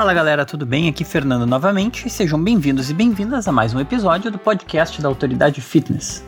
Fala galera, tudo bem? Aqui Fernando novamente sejam bem-vindos e bem-vindas a mais um episódio do podcast da Autoridade Fitness.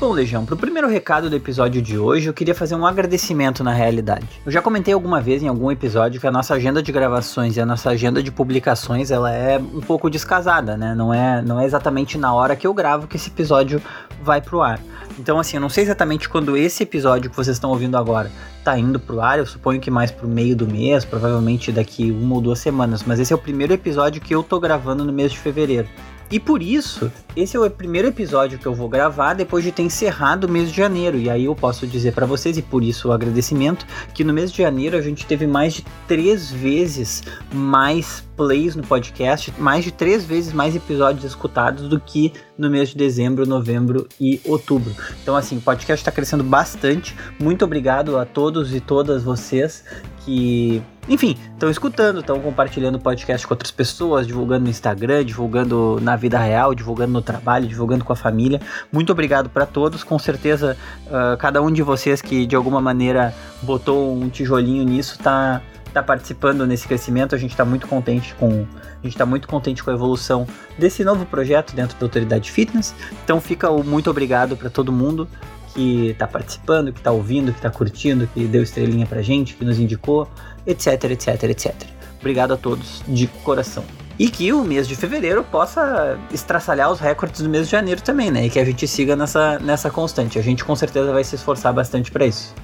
Bom, Legião, para o primeiro recado do episódio de hoje, eu queria fazer um agradecimento na realidade. Eu já comentei alguma vez em algum episódio que a nossa agenda de gravações e a nossa agenda de publicações ela é um pouco descasada, né? Não é, não é exatamente na hora que eu gravo que esse episódio vai pro ar. Então, assim, eu não sei exatamente quando esse episódio que vocês estão ouvindo agora tá indo pro ar, eu suponho que mais pro meio do mês, provavelmente daqui uma ou duas semanas, mas esse é o primeiro episódio que eu tô gravando no mês de fevereiro. E por isso, esse é o primeiro episódio que eu vou gravar depois de ter encerrado o mês de janeiro. E aí eu posso dizer para vocês, e por isso o agradecimento, que no mês de janeiro a gente teve mais de três vezes mais plays no podcast, mais de três vezes mais episódios escutados do que no mês de dezembro, novembro e outubro. Então, assim, o podcast está crescendo bastante. Muito obrigado a todos e todas vocês que, enfim, estão escutando, estão compartilhando o podcast com outras pessoas, divulgando no Instagram, divulgando na vida real, divulgando no trabalho, divulgando com a família. Muito obrigado para todos. Com certeza, uh, cada um de vocês que de alguma maneira botou um tijolinho nisso tá tá participando nesse crescimento. A gente está muito contente com a gente está muito contente com a evolução desse novo projeto dentro da Autoridade Fitness. Então fica o muito obrigado para todo mundo que está participando, que está ouvindo, que está curtindo, que deu estrelinha pra gente, que nos indicou, etc, etc, etc. Obrigado a todos de coração. E que o mês de fevereiro possa estraçalhar os recordes do mês de janeiro também, né? E que a gente siga nessa, nessa constante. A gente com certeza vai se esforçar bastante para isso.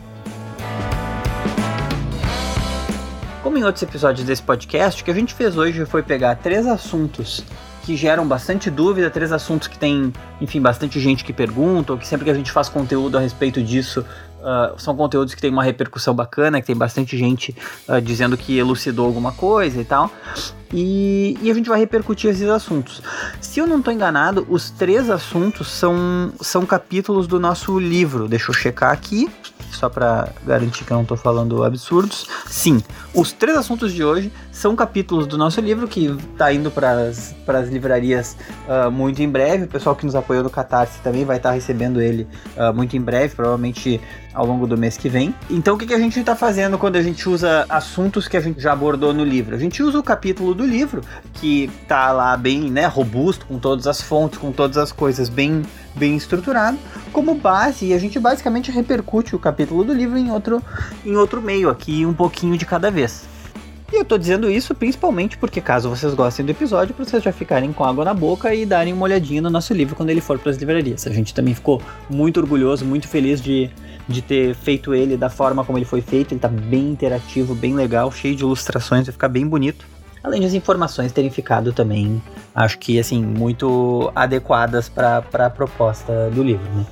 Como em outros episódios desse podcast, o que a gente fez hoje foi pegar três assuntos que geram bastante dúvida, três assuntos que tem, enfim, bastante gente que pergunta, ou que sempre que a gente faz conteúdo a respeito disso, uh, são conteúdos que tem uma repercussão bacana, que tem bastante gente uh, dizendo que elucidou alguma coisa e tal. E, e, a gente vai repercutir esses assuntos. Se eu não estou enganado, os três assuntos são, são capítulos do nosso livro. Deixa eu checar aqui só para garantir que eu não estou falando absurdos. Sim, os três assuntos de hoje são capítulos do nosso livro que está indo para as livrarias uh, muito em breve. O pessoal que nos apoiou no Catarse também vai estar tá recebendo ele uh, muito em breve, provavelmente ao longo do mês que vem. Então, o que, que a gente está fazendo quando a gente usa assuntos que a gente já abordou no livro? A gente usa o capítulo do livro que está lá bem né, robusto, com todas as fontes, com todas as coisas bem bem estruturado como base e a gente basicamente repercute o capítulo do livro em outro, em outro meio aqui, um pouquinho de cada vez. E eu tô dizendo isso principalmente porque, caso vocês gostem do episódio, para vocês já ficarem com água na boca e darem uma olhadinha no nosso livro quando ele for para as livrarias. A gente também ficou muito orgulhoso, muito feliz de, de ter feito ele da forma como ele foi feito. Ele tá bem interativo, bem legal, cheio de ilustrações, vai ficar bem bonito além das informações terem ficado também, acho que assim, muito adequadas para a proposta do livro, né?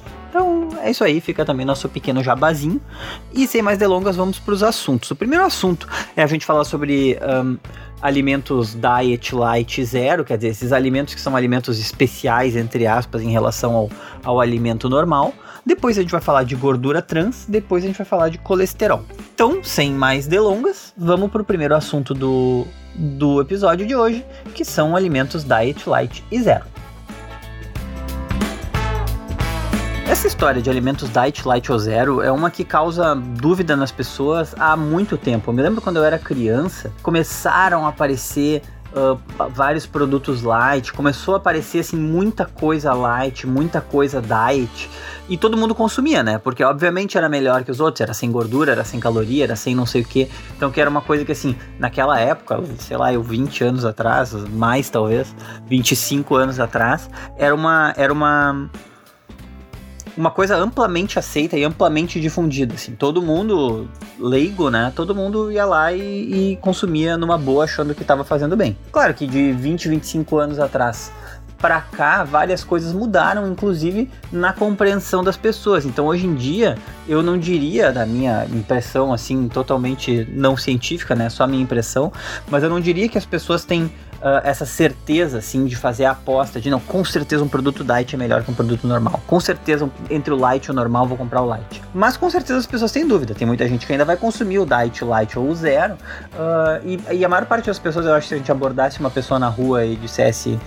É isso aí, fica também nosso pequeno jabazinho. E sem mais delongas, vamos para os assuntos. O primeiro assunto é a gente falar sobre um, alimentos diet light zero, quer dizer, esses alimentos que são alimentos especiais, entre aspas, em relação ao, ao alimento normal. Depois a gente vai falar de gordura trans, depois a gente vai falar de colesterol. Então, sem mais delongas, vamos para o primeiro assunto do, do episódio de hoje, que são alimentos Diet Light e Zero. Essa história de alimentos diet, light ou zero é uma que causa dúvida nas pessoas há muito tempo. Eu me lembro quando eu era criança, começaram a aparecer Uh, vários produtos light, começou a aparecer assim muita coisa light, muita coisa diet e todo mundo consumia, né? Porque obviamente era melhor que os outros, era sem gordura, era sem caloria, era sem não sei o que. Então que era uma coisa que assim, naquela época, sei lá, eu 20 anos atrás, mais talvez, 25 anos atrás, era uma era uma uma coisa amplamente aceita e amplamente difundida, assim. Todo mundo leigo, né? Todo mundo ia lá e, e consumia numa boa, achando que estava fazendo bem. Claro que de 20, 25 anos atrás para cá, várias coisas mudaram, inclusive na compreensão das pessoas. Então, hoje em dia, eu não diria, da minha impressão, assim, totalmente não científica, né? Só a minha impressão, mas eu não diria que as pessoas têm uh, essa certeza, assim, de fazer a aposta de não, com certeza um produto diet é melhor que um produto normal. Com certeza, entre o light e o normal, vou comprar o light. Mas com certeza as pessoas têm dúvida. Tem muita gente que ainda vai consumir o diet, o light ou o zero. Uh, e, e a maior parte das pessoas, eu acho que se a gente abordasse uma pessoa na rua e dissesse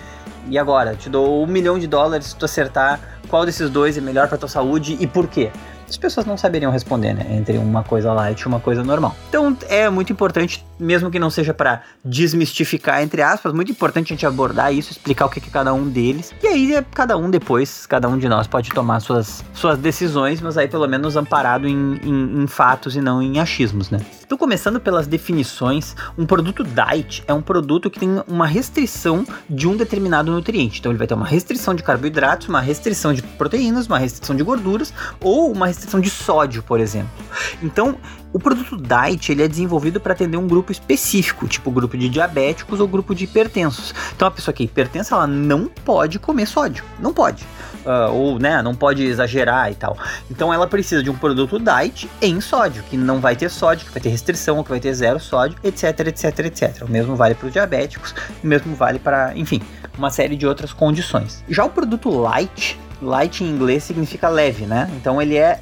e agora? Te dou um milhão de dólares se tu acertar qual desses dois é melhor para tua saúde e por quê? As pessoas não saberiam responder, né? Entre uma coisa light e uma coisa normal. Então é muito importante, mesmo que não seja para desmistificar, entre aspas, muito importante a gente abordar isso, explicar o que é cada um deles. E aí é cada um depois, cada um de nós pode tomar suas, suas decisões, mas aí pelo menos amparado em, em, em fatos e não em achismos, né? Então, começando pelas definições, um produto diet é um produto que tem uma restrição de um determinado nutriente. Então, ele vai ter uma restrição de carboidratos, uma restrição de proteínas, uma restrição de gorduras ou uma restrição de sódio, por exemplo. Então, o produto diet ele é desenvolvido para atender um grupo específico, tipo grupo de diabéticos ou grupo de hipertensos. Então, a pessoa que é hipertensa, ela não pode comer sódio, não pode. Uh, ou, né, não pode exagerar e tal. Então, ela precisa de um produto diet em sódio, que não vai ter sódio, que vai ter restrição, que vai ter zero sódio, etc, etc, etc. O mesmo vale para os diabéticos, o mesmo vale para, enfim, uma série de outras condições. Já o produto light, light em inglês significa leve, né? Então ele é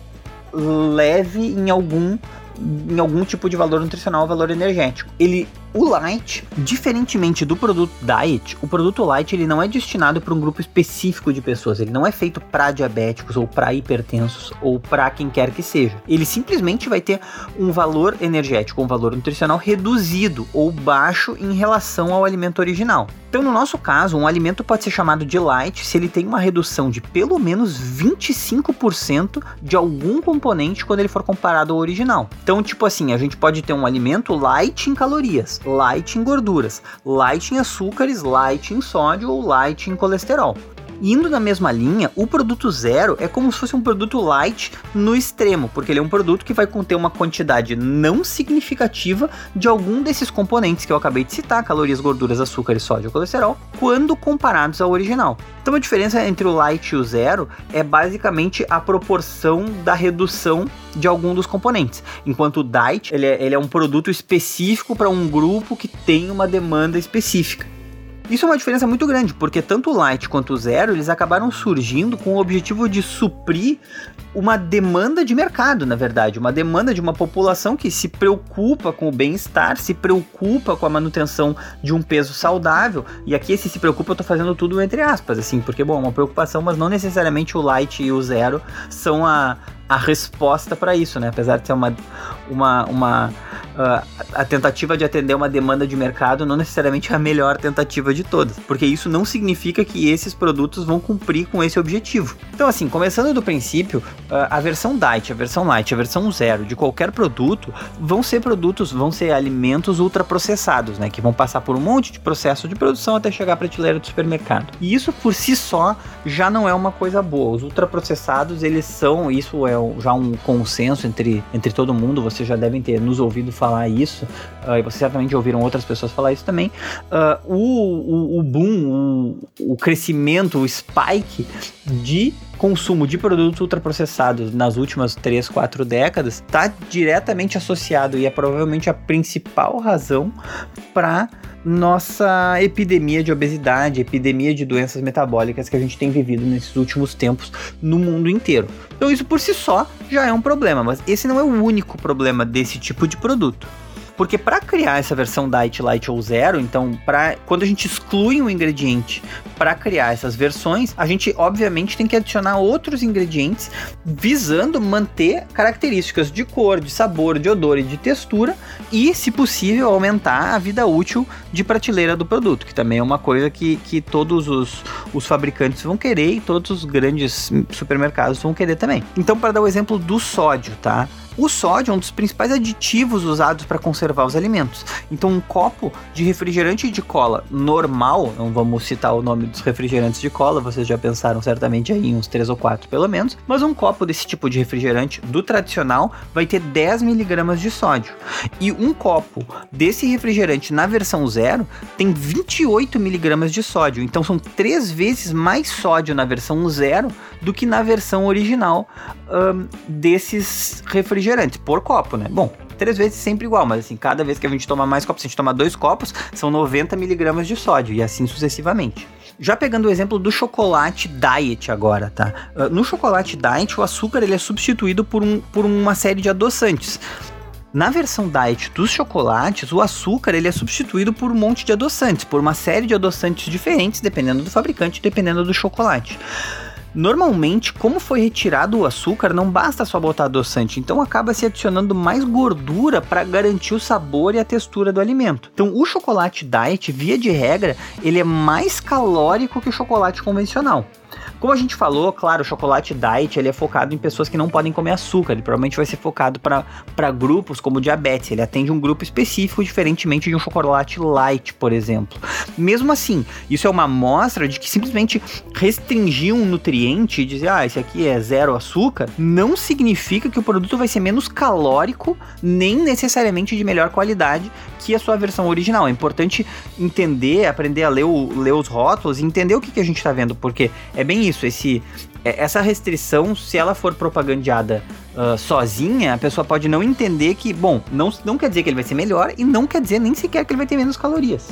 leve em algum em algum tipo de valor nutricional, valor energético. Ele o light, diferentemente do produto diet, o produto light ele não é destinado para um grupo específico de pessoas. Ele não é feito para diabéticos ou para hipertensos ou para quem quer que seja. Ele simplesmente vai ter um valor energético, um valor nutricional reduzido ou baixo em relação ao alimento original. Então, no nosso caso, um alimento pode ser chamado de light se ele tem uma redução de pelo menos 25% de algum componente quando ele for comparado ao original. Então, tipo assim, a gente pode ter um alimento light em calorias, light em gorduras, light em açúcares, light em sódio ou light em colesterol. Indo na mesma linha, o produto zero é como se fosse um produto light no extremo, porque ele é um produto que vai conter uma quantidade não significativa de algum desses componentes que eu acabei de citar, calorias, gorduras, açúcares, sódio colesterol, quando comparados ao original. Então a diferença entre o light e o zero é basicamente a proporção da redução de algum dos componentes. Enquanto o diet ele é, ele é um produto específico para um grupo que tem uma demanda específica. Isso é uma diferença muito grande, porque tanto o Light quanto o Zero, eles acabaram surgindo com o objetivo de suprir uma demanda de mercado, na verdade, uma demanda de uma população que se preocupa com o bem-estar, se preocupa com a manutenção de um peso saudável. E aqui esse se preocupa, eu tô fazendo tudo entre aspas, assim, porque bom, é uma preocupação, mas não necessariamente o Light e o Zero são a, a resposta para isso, né? Apesar de ser uma, uma, uma uh, a tentativa de atender uma demanda de mercado não necessariamente é a melhor tentativa de todas, porque isso não significa que esses produtos vão cumprir com esse objetivo. Então, assim, começando do princípio, uh, a versão Diet, a versão Light, a versão Zero de qualquer produto vão ser produtos, vão ser alimentos ultraprocessados, né? Que vão passar por um monte de processo de produção até chegar à prateleira do supermercado. E isso por si só já não é uma coisa boa. Os ultraprocessados, eles são, isso é já um consenso entre, entre todo mundo, vocês já devem ter nos ouvido falar falar isso, uh, e vocês certamente ouviram outras pessoas falar isso também, uh, o, o, o, boom, o, o crescimento, o spike de consumo de produtos ultraprocessados nas últimas 3, 4 décadas está diretamente associado e é provavelmente a principal razão para nossa epidemia de obesidade, epidemia de doenças metabólicas que a gente tem vivido nesses últimos tempos no mundo inteiro. Então isso por si só já é um problema, mas esse não é o único problema desse tipo de produto. Porque para criar essa versão Diet Light ou Zero, então, para quando a gente exclui um ingrediente para criar essas versões, a gente obviamente tem que adicionar outros ingredientes visando manter características de cor, de sabor, de odor e de textura e, se possível, aumentar a vida útil de prateleira do produto, que também é uma coisa que, que todos os, os fabricantes vão querer e todos os grandes supermercados vão querer também. Então, para dar o exemplo do sódio, tá? O sódio é um dos principais aditivos usados para conservar os alimentos. Então, um copo de refrigerante de cola normal, não vamos citar o nome dos refrigerantes de cola, vocês já pensaram certamente aí em uns 3 ou 4 pelo menos, mas um copo desse tipo de refrigerante do tradicional vai ter 10 miligramas de sódio. E um copo desse refrigerante na versão zero tem 28 miligramas de sódio. Então, são três vezes mais sódio na versão zero do que na versão original um, desses refrigerantes, por copo, né? Bom, três vezes sempre igual, mas assim, cada vez que a gente toma mais copos, se a gente toma dois copos, são 90 miligramas de sódio e assim sucessivamente. Já pegando o exemplo do chocolate diet agora, tá? Uh, no chocolate diet, o açúcar ele é substituído por, um, por uma série de adoçantes. Na versão diet dos chocolates, o açúcar ele é substituído por um monte de adoçantes, por uma série de adoçantes diferentes, dependendo do fabricante, dependendo do chocolate. Normalmente, como foi retirado o açúcar, não basta só botar adoçante, então acaba se adicionando mais gordura para garantir o sabor e a textura do alimento. Então, o chocolate diet, via de regra, ele é mais calórico que o chocolate convencional. Como a gente falou, claro, o chocolate diet ele é focado em pessoas que não podem comer açúcar. Ele provavelmente vai ser focado para grupos como diabetes. Ele atende um grupo específico, diferentemente de um chocolate light, por exemplo. Mesmo assim, isso é uma amostra de que simplesmente restringir um nutriente e dizer, ah, esse aqui é zero açúcar, não significa que o produto vai ser menos calórico, nem necessariamente de melhor qualidade que a sua versão original. É importante entender, aprender a ler, o, ler os rótulos e entender o que, que a gente está vendo, porque é bem isso, esse, é, essa restrição, se ela for propagandeada uh, sozinha, a pessoa pode não entender que, bom, não, não quer dizer que ele vai ser melhor e não quer dizer nem sequer que ele vai ter menos calorias.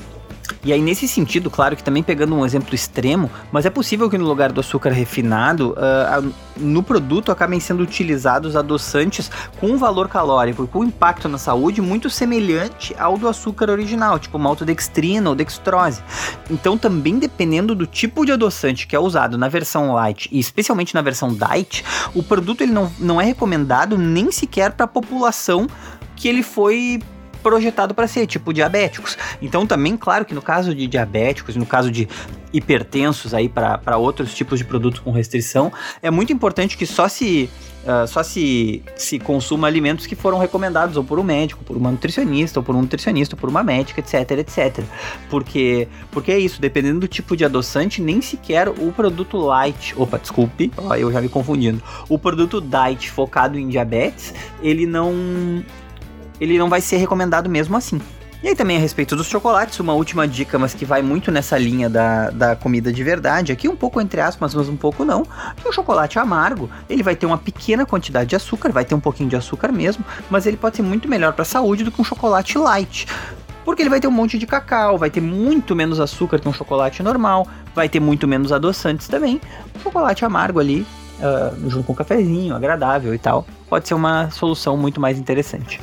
E aí, nesse sentido, claro que também pegando um exemplo extremo, mas é possível que no lugar do açúcar refinado, uh, no produto acabem sendo utilizados adoçantes com um valor calórico e com um impacto na saúde muito semelhante ao do açúcar original, tipo maltodextrina ou dextrose. Então, também dependendo do tipo de adoçante que é usado na versão light e especialmente na versão diet, o produto ele não, não é recomendado nem sequer para a população que ele foi projetado para ser, tipo diabéticos. Então também, claro que no caso de diabéticos, no caso de hipertensos aí para outros tipos de produtos com restrição, é muito importante que só se Uh, só se, se consuma alimentos que foram recomendados ou por um médico, por uma nutricionista, ou por um nutricionista, ou por uma médica, etc, etc. Porque, porque é isso, dependendo do tipo de adoçante, nem sequer o produto light, opa, desculpe, ó, eu já me confundindo, o produto diet focado em diabetes, ele não, ele não vai ser recomendado mesmo assim. E aí também a respeito dos chocolates, uma última dica, mas que vai muito nessa linha da, da comida de verdade, aqui um pouco entre aspas, mas um pouco não, que o chocolate amargo, ele vai ter uma pequena quantidade de açúcar, vai ter um pouquinho de açúcar mesmo, mas ele pode ser muito melhor para a saúde do que um chocolate light. Porque ele vai ter um monte de cacau, vai ter muito menos açúcar que um chocolate normal, vai ter muito menos adoçantes também. Um chocolate amargo ali, uh, junto com um cafezinho, agradável e tal, pode ser uma solução muito mais interessante.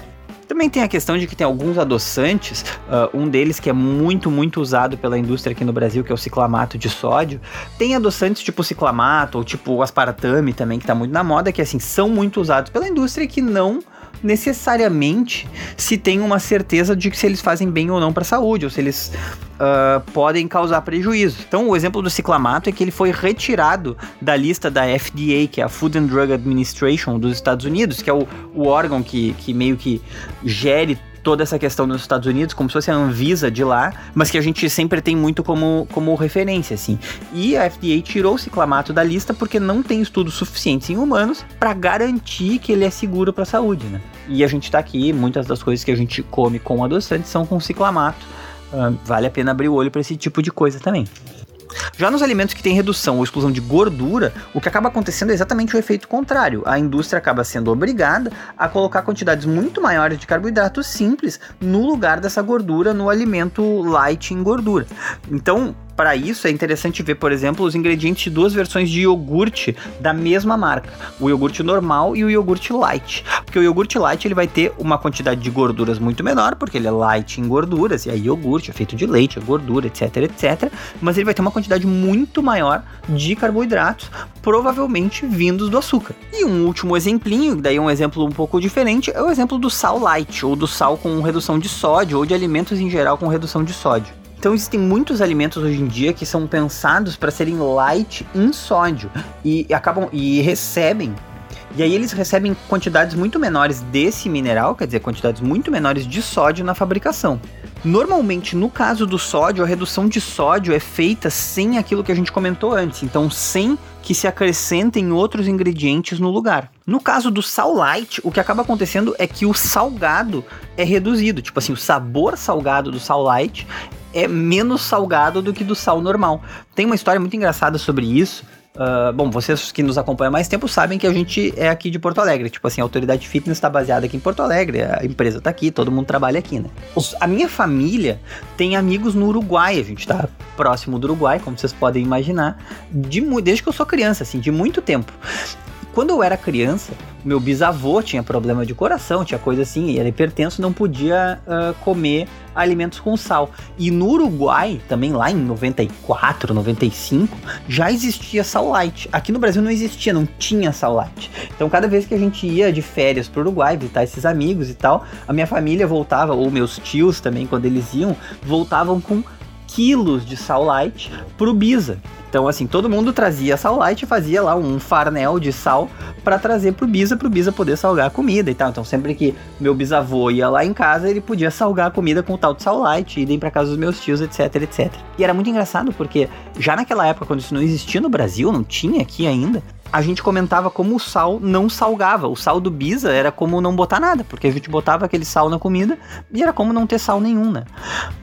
Também tem a questão de que tem alguns adoçantes, uh, um deles que é muito, muito usado pela indústria aqui no Brasil, que é o ciclamato de sódio. Tem adoçantes tipo ciclamato ou tipo aspartame também, que tá muito na moda, que assim, são muito usados pela indústria e que não necessariamente se tem uma certeza de que se eles fazem bem ou não para a saúde, ou se eles uh, podem causar prejuízo. Então, o exemplo do ciclamato é que ele foi retirado da lista da FDA, que é a Food and Drug Administration dos Estados Unidos, que é o, o órgão que, que meio que gere toda essa questão nos Estados Unidos, como se fosse a Anvisa de lá, mas que a gente sempre tem muito como, como referência, assim. E a FDA tirou o ciclamato da lista porque não tem estudos suficientes em humanos para garantir que ele é seguro para a saúde, né? E a gente tá aqui, muitas das coisas que a gente come com adoçante são com ciclamato. Uh, vale a pena abrir o olho para esse tipo de coisa também. Já nos alimentos que têm redução ou exclusão de gordura, o que acaba acontecendo é exatamente o efeito contrário. A indústria acaba sendo obrigada a colocar quantidades muito maiores de carboidratos simples no lugar dessa gordura no alimento light em gordura. Então, para isso é interessante ver, por exemplo, os ingredientes de duas versões de iogurte da mesma marca, o iogurte normal e o iogurte light. Porque o iogurte light ele vai ter uma quantidade de gorduras muito menor, porque ele é light em gorduras, e aí iogurte é feito de leite, é gordura, etc, etc. Mas ele vai ter uma quantidade muito maior de carboidratos, provavelmente vindos do açúcar. E um último exemplinho, daí um exemplo um pouco diferente, é o exemplo do sal light, ou do sal com redução de sódio, ou de alimentos em geral com redução de sódio. Então existem muitos alimentos hoje em dia que são pensados para serem light em sódio e acabam e recebem e aí eles recebem quantidades muito menores desse mineral, quer dizer, quantidades muito menores de sódio na fabricação. Normalmente, no caso do sódio, a redução de sódio é feita sem aquilo que a gente comentou antes, então sem que se acrescentem outros ingredientes no lugar. No caso do sal light, o que acaba acontecendo é que o salgado é reduzido, tipo assim, o sabor salgado do sal light é menos salgado do que do sal normal. Tem uma história muito engraçada sobre isso. Uh, bom, vocês que nos acompanham há mais tempo sabem que a gente é aqui de Porto Alegre. Tipo assim, a autoridade fitness está baseada aqui em Porto Alegre, a empresa está aqui, todo mundo trabalha aqui, né? Os, a minha família tem amigos no Uruguai, a gente está próximo do Uruguai, como vocês podem imaginar, de, desde que eu sou criança, assim, de muito tempo quando eu era criança, meu bisavô tinha problema de coração, tinha coisa assim, e era hipertenso, não podia uh, comer alimentos com sal. E no Uruguai, também lá em 94, 95, já existia sal light. Aqui no Brasil não existia, não tinha sal light. Então cada vez que a gente ia de férias pro Uruguai visitar esses amigos e tal, a minha família voltava, ou meus tios também, quando eles iam, voltavam com quilos de sal light pro Bisa. Então, assim, todo mundo trazia sal light e fazia lá um farnel de sal para trazer pro Bisa, pro Bisa poder salgar a comida e tal. Então, sempre que meu bisavô ia lá em casa, ele podia salgar a comida com o tal de sal light, e ir para casa dos meus tios, etc, etc. E era muito engraçado porque já naquela época, quando isso não existia no Brasil, não tinha aqui ainda, a gente comentava como o sal não salgava. O sal do Bisa era como não botar nada, porque a gente botava aquele sal na comida e era como não ter sal nenhum, né?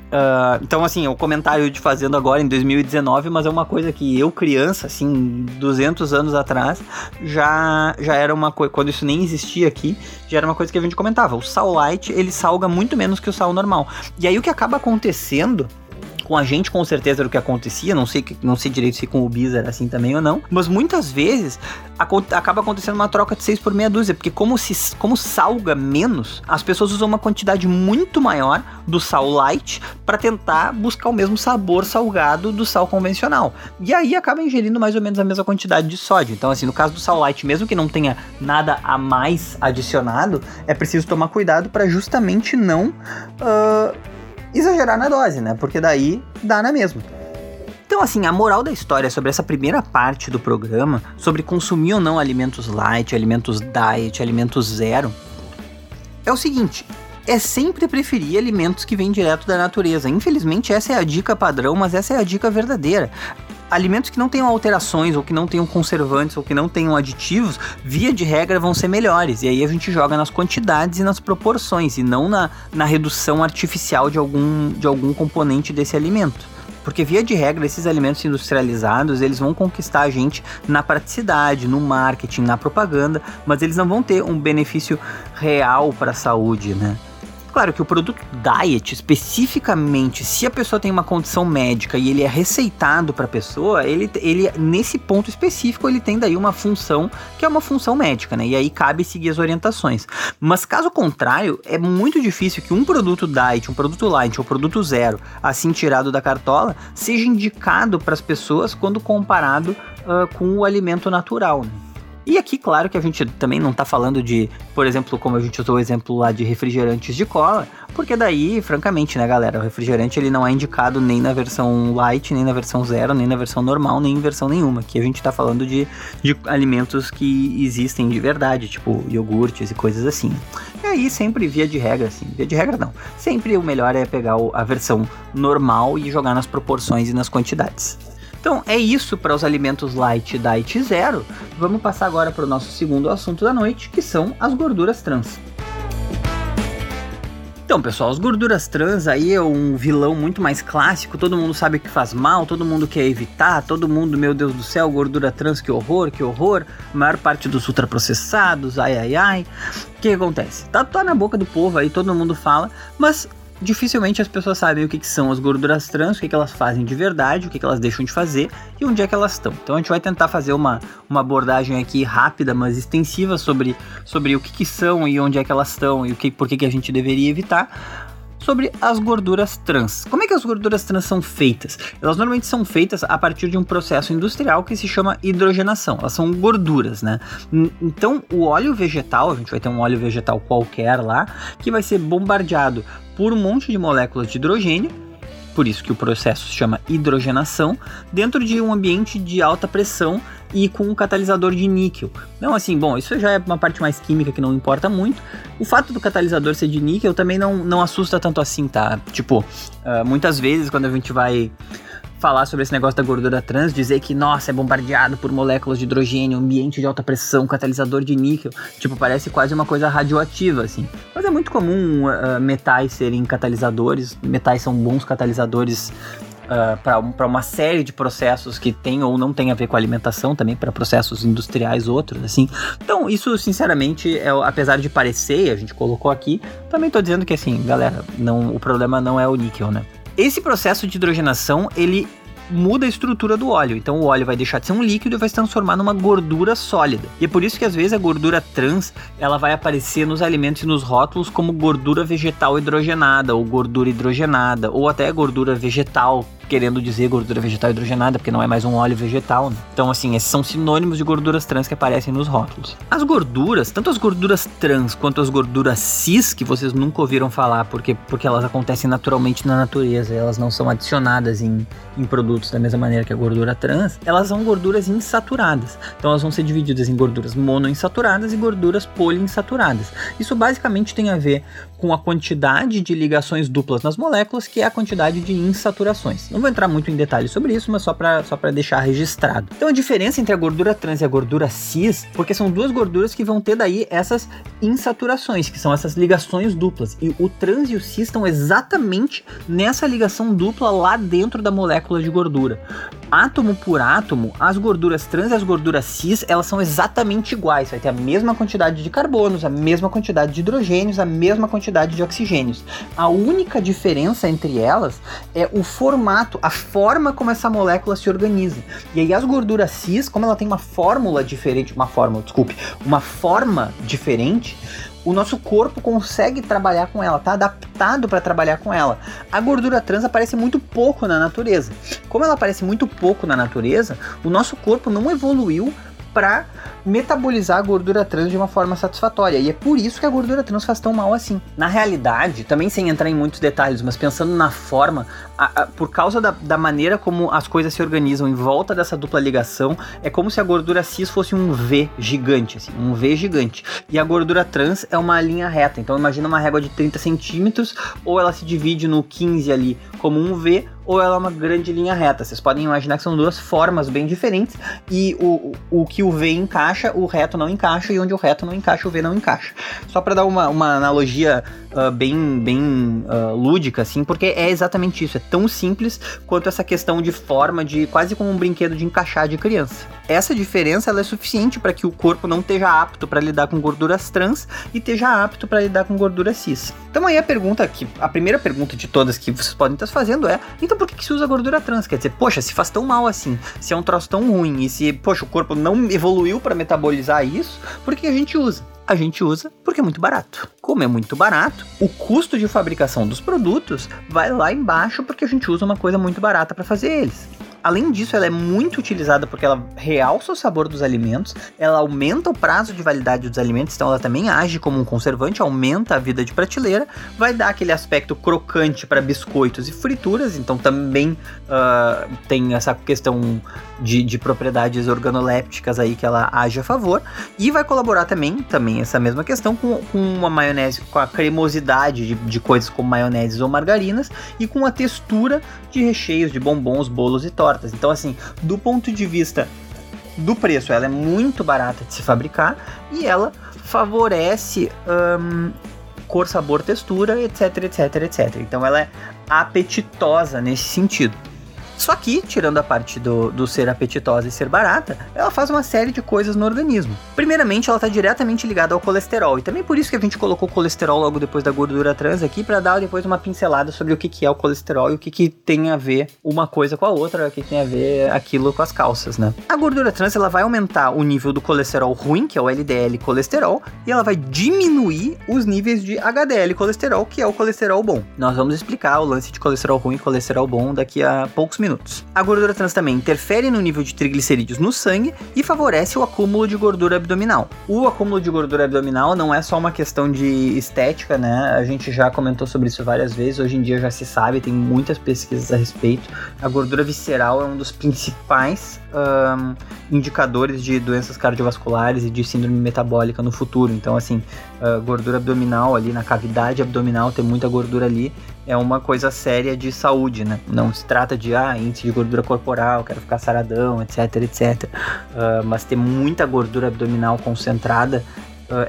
Uh, então, assim, o comentário de fazendo agora em 2019, mas é uma coisa que eu, criança, assim, 200 anos atrás, já, já era uma coisa. Quando isso nem existia aqui, já era uma coisa que a gente comentava. O sal light, ele salga muito menos que o sal normal. E aí o que acaba acontecendo com a gente, com certeza, era o que acontecia. Não sei, não sei direito se com o Biz era assim também ou não. Mas muitas vezes acaba acontecendo uma troca de 6 por meia dúzia. Porque como, se, como salga menos, as pessoas usam uma quantidade muito maior do sal light para tentar buscar o mesmo sabor salgado do sal convencional. E aí acaba ingerindo mais ou menos a mesma quantidade de sódio. Então, assim, no caso do sal light, mesmo que não tenha nada a mais adicionado, é preciso tomar cuidado para justamente não. Uh, exagerar na dose, né? Porque daí dá na mesma. Então, assim, a moral da história sobre essa primeira parte do programa, sobre consumir ou não alimentos light, alimentos diet, alimentos zero, é o seguinte: é sempre preferir alimentos que vêm direto da natureza. Infelizmente, essa é a dica padrão, mas essa é a dica verdadeira alimentos que não tenham alterações, ou que não tenham conservantes, ou que não tenham aditivos, via de regra vão ser melhores. E aí a gente joga nas quantidades e nas proporções, e não na, na redução artificial de algum, de algum componente desse alimento. Porque via de regra, esses alimentos industrializados, eles vão conquistar a gente na praticidade, no marketing, na propaganda, mas eles não vão ter um benefício real para a saúde, né? Claro que o produto diet, especificamente, se a pessoa tem uma condição médica e ele é receitado para a pessoa, ele, ele nesse ponto específico ele tem daí uma função que é uma função médica, né? E aí cabe seguir as orientações. Mas caso contrário, é muito difícil que um produto diet, um produto light ou um produto zero, assim tirado da cartola, seja indicado para as pessoas quando comparado uh, com o alimento natural. Né? E aqui, claro que a gente também não tá falando de, por exemplo, como a gente usou o exemplo lá de refrigerantes de cola, porque daí, francamente, né, galera, o refrigerante ele não é indicado nem na versão light, nem na versão zero, nem na versão normal, nem em versão nenhuma. Aqui a gente tá falando de, de alimentos que existem de verdade, tipo iogurtes e coisas assim. E aí, sempre via de regra, assim, via de regra não. Sempre o melhor é pegar a versão normal e jogar nas proporções e nas quantidades. Então é isso para os alimentos light, diet zero. Vamos passar agora para o nosso segundo assunto da noite, que são as gorduras trans. Então, pessoal, as gorduras trans aí é um vilão muito mais clássico, todo mundo sabe que faz mal, todo mundo quer evitar, todo mundo, meu Deus do céu, gordura trans, que horror, que horror, maior parte dos ultraprocessados, ai ai ai. O que acontece? Tá, tá na boca do povo aí, todo mundo fala, mas dificilmente as pessoas sabem o que, que são as gorduras trans, o que, que elas fazem de verdade, o que, que elas deixam de fazer e onde é que elas estão. Então a gente vai tentar fazer uma, uma abordagem aqui rápida, mas extensiva sobre, sobre o que, que são e onde é que elas estão e o que, por que, que a gente deveria evitar sobre as gorduras trans. Como é que as gorduras trans são feitas? Elas normalmente são feitas a partir de um processo industrial que se chama hidrogenação. Elas são gorduras, né? Então, o óleo vegetal, a gente vai ter um óleo vegetal qualquer lá, que vai ser bombardeado por um monte de moléculas de hidrogênio, por isso que o processo se chama hidrogenação, dentro de um ambiente de alta pressão e com um catalisador de níquel. Então, assim, bom, isso já é uma parte mais química que não importa muito. O fato do catalisador ser de níquel também não, não assusta tanto assim, tá? Tipo, uh, muitas vezes quando a gente vai falar sobre esse negócio da gordura trans, dizer que, nossa, é bombardeado por moléculas de hidrogênio, ambiente de alta pressão, catalisador de níquel. Tipo, parece quase uma coisa radioativa, assim. Mas é muito comum uh, metais serem catalisadores, metais são bons catalisadores Uh, para uma série de processos que tem ou não tem a ver com alimentação também para processos industriais outros assim então isso sinceramente é apesar de parecer a gente colocou aqui também tô dizendo que assim galera não o problema não é o níquel né esse processo de hidrogenação, ele muda a estrutura do óleo. Então o óleo vai deixar de ser um líquido e vai se transformar numa gordura sólida. E é por isso que às vezes a gordura trans ela vai aparecer nos alimentos e nos rótulos como gordura vegetal hidrogenada ou gordura hidrogenada ou até gordura vegetal querendo dizer gordura vegetal hidrogenada, porque não é mais um óleo vegetal. Né? Então, assim, esses são sinônimos de gorduras trans que aparecem nos rótulos. As gorduras, tanto as gorduras trans quanto as gorduras cis, que vocês nunca ouviram falar, porque, porque elas acontecem naturalmente na natureza, elas não são adicionadas em, em produtos da mesma maneira que a gordura trans, elas são gorduras insaturadas. Então, elas vão ser divididas em gorduras monoinsaturadas e gorduras poliinsaturadas. Isso basicamente tem a ver com a quantidade de ligações duplas nas moléculas, que é a quantidade de insaturações. Não vou entrar muito em detalhes sobre isso, mas só para só deixar registrado. Então a diferença entre a gordura trans e a gordura cis, porque são duas gorduras que vão ter daí essas insaturações, que são essas ligações duplas. E o trans e o cis estão exatamente nessa ligação dupla lá dentro da molécula de gordura átomo por átomo, as gorduras trans e as gorduras cis, elas são exatamente iguais. Vai ter a mesma quantidade de carbonos, a mesma quantidade de hidrogênios, a mesma quantidade de oxigênios. A única diferença entre elas é o formato, a forma como essa molécula se organiza. E aí as gorduras cis, como ela tem uma fórmula diferente, uma fórmula, desculpe, uma forma diferente, o nosso corpo consegue trabalhar com ela, tá adaptado para trabalhar com ela. A gordura trans aparece muito pouco na natureza. Como ela aparece muito pouco na natureza, o nosso corpo não evoluiu para metabolizar a gordura trans de uma forma satisfatória. E é por isso que a gordura trans faz tão mal assim. Na realidade, também sem entrar em muitos detalhes, mas pensando na forma, a, a, por causa da, da, maneira como as coisas se organizam em volta dessa dupla ligação, é como se a gordura cis fosse um V gigante, assim, um V gigante. E a gordura trans é uma linha reta. Então imagina uma régua de 30 centímetros, ou ela se divide no 15 ali como um V, ou ela é uma grande linha reta. Vocês podem imaginar que são duas formas bem diferentes e o, o que o V encaixa, o reto não encaixa, e onde o reto não encaixa, o V não encaixa. Só para dar uma, uma analogia uh, bem, bem uh, lúdica, assim, porque é exatamente isso. É tão simples quanto essa questão de forma, de quase como um brinquedo de encaixar de criança. Essa diferença ela é suficiente para que o corpo não esteja apto para lidar com gorduras trans e esteja apto para lidar com gordura cis. Então aí a pergunta que a primeira pergunta de todas que vocês podem estar fazendo é: então por que, que se usa gordura trans? Quer dizer, poxa, se faz tão mal assim, se é um troço tão ruim e se, poxa, o corpo não evoluiu para metabolizar isso, por que a gente usa? a gente usa porque é muito barato. Como é muito barato, o custo de fabricação dos produtos vai lá embaixo porque a gente usa uma coisa muito barata para fazer eles. Além disso, ela é muito utilizada porque ela realça o sabor dos alimentos, ela aumenta o prazo de validade dos alimentos, então ela também age como um conservante, aumenta a vida de prateleira, vai dar aquele aspecto crocante para biscoitos e frituras, então também uh, tem essa questão de, de, propriedades organolépticas aí que ela age a favor, e vai colaborar também, também essa mesma questão com, com uma maionese, com a cremosidade de, de coisas como maioneses ou margarinas, e com a textura de recheios de bombons, bolos e tortas tortas. Então, assim, do ponto de vista do preço, ela é muito barata de se fabricar e ela favorece um, cor, sabor, textura, etc, etc, etc. Então, ela é apetitosa nesse sentido. Só que, tirando a parte do, do ser apetitosa e ser barata, ela faz uma série de coisas no organismo. Primeiramente, ela está diretamente ligada ao colesterol, e também por isso que a gente colocou colesterol logo depois da gordura trans aqui, para dar depois uma pincelada sobre o que, que é o colesterol e o que, que tem a ver uma coisa com a outra, o que tem a ver aquilo com as calças, né? A gordura trans ela vai aumentar o nível do colesterol ruim, que é o LDL colesterol, e ela vai diminuir os níveis de HDL colesterol, que é o colesterol bom. Nós vamos explicar o lance de colesterol ruim e colesterol bom daqui a poucos minutos minutos. A gordura trans também interfere no nível de triglicerídeos no sangue e favorece o acúmulo de gordura abdominal. O acúmulo de gordura abdominal não é só uma questão de estética, né? A gente já comentou sobre isso várias vezes, hoje em dia já se sabe, tem muitas pesquisas a respeito. A gordura visceral é um dos principais um, indicadores de doenças cardiovasculares e de síndrome metabólica no futuro. Então, assim, uh, gordura abdominal ali na cavidade abdominal, ter muita gordura ali é uma coisa séria de saúde, né? Não se trata de ah, índice de gordura corporal, quero ficar saradão, etc, etc. Uh, mas ter muita gordura abdominal concentrada